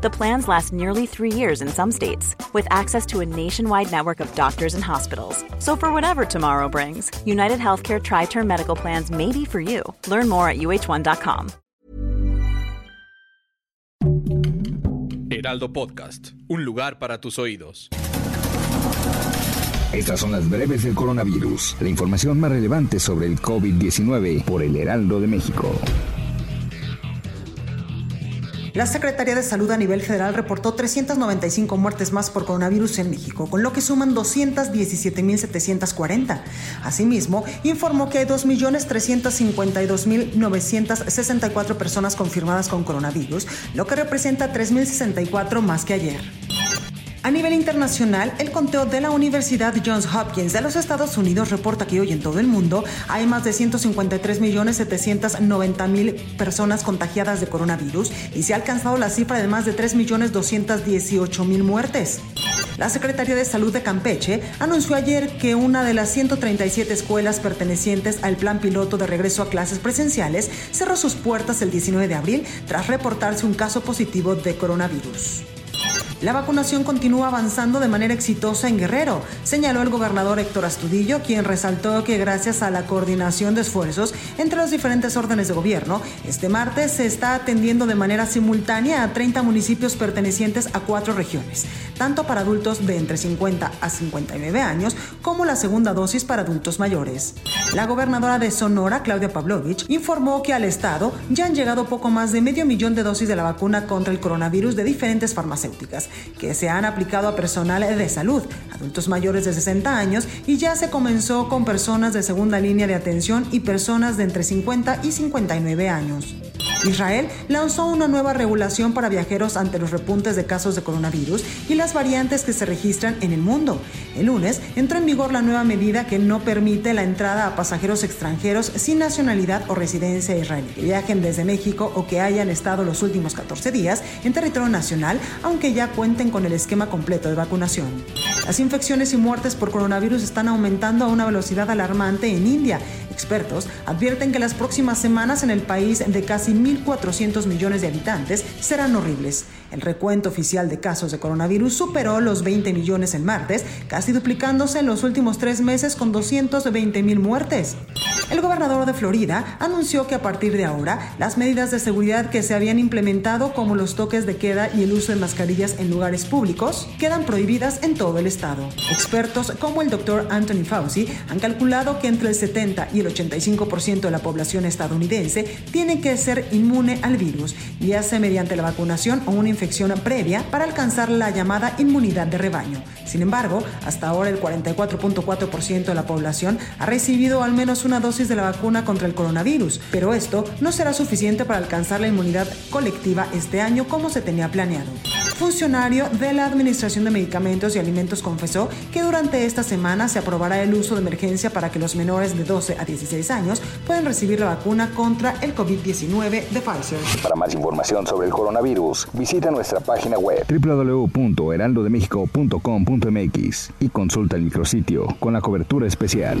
The plans last nearly three years in some states, with access to a nationwide network of doctors and hospitals. So, for whatever tomorrow brings, United Healthcare Tri Term Medical Plans may be for you. Learn more at uh1.com. Heraldo Podcast, un lugar para tus oídos. Estas son las breves del coronavirus, la información más relevante sobre el COVID-19 por el Heraldo de México. La Secretaría de Salud a nivel federal reportó 395 muertes más por coronavirus en México, con lo que suman 217.740. Asimismo, informó que hay 2.352.964 personas confirmadas con coronavirus, lo que representa 3.064 más que ayer. A nivel internacional, el conteo de la Universidad Johns Hopkins de los Estados Unidos reporta que hoy en todo el mundo hay más de 153.790.000 personas contagiadas de coronavirus y se ha alcanzado la cifra de más de 3.218.000 muertes. La Secretaría de Salud de Campeche anunció ayer que una de las 137 escuelas pertenecientes al plan piloto de regreso a clases presenciales cerró sus puertas el 19 de abril tras reportarse un caso positivo de coronavirus. La vacunación continúa avanzando de manera exitosa en Guerrero, señaló el gobernador Héctor Astudillo, quien resaltó que gracias a la coordinación de esfuerzos entre los diferentes órdenes de gobierno, este martes se está atendiendo de manera simultánea a 30 municipios pertenecientes a cuatro regiones, tanto para adultos de entre 50 a 59 años como la segunda dosis para adultos mayores. La gobernadora de Sonora, Claudia Pavlovich, informó que al estado ya han llegado poco más de medio millón de dosis de la vacuna contra el coronavirus de diferentes farmacéuticas que se han aplicado a personal de salud, adultos mayores de 60 años y ya se comenzó con personas de segunda línea de atención y personas de entre 50 y 59 años. Israel lanzó una nueva regulación para viajeros ante los repuntes de casos de coronavirus y las variantes que se registran en el mundo. El lunes entró en vigor la nueva medida que no permite la entrada a pasajeros extranjeros sin nacionalidad o residencia israelí que viajen desde México o que hayan estado los últimos 14 días en territorio nacional, aunque ya cuenten con el esquema completo de vacunación. Las infecciones y muertes por coronavirus están aumentando a una velocidad alarmante en India. Expertos advierten que las próximas semanas en el país de casi 1.400 millones de habitantes serán horribles. El recuento oficial de casos de coronavirus superó los 20 millones el martes, casi duplicándose en los últimos tres meses con 220 mil muertes. El gobernador de Florida anunció que a partir de ahora las medidas de seguridad que se habían implementado como los toques de queda y el uso de mascarillas en lugares públicos quedan prohibidas en todo el estado. Expertos como el doctor Anthony Fauci han calculado que entre el 70 y el 85% de la población estadounidense tiene que ser inmune al virus, ya sea mediante la vacunación o una infección previa para alcanzar la llamada inmunidad de rebaño. Sin embargo, hasta ahora el 44.4% de la población ha recibido al menos una dosis de la vacuna contra el coronavirus, pero esto no será suficiente para alcanzar la inmunidad colectiva este año como se tenía planeado. Funcionario de la Administración de Medicamentos y Alimentos confesó que durante esta semana se aprobará el uso de emergencia para que los menores de 12 a 16 años puedan recibir la vacuna contra el COVID-19 de Pfizer. Para más información sobre el coronavirus, visita nuestra página web www.heraldodemexico.com.mx y consulta el micrositio con la cobertura especial.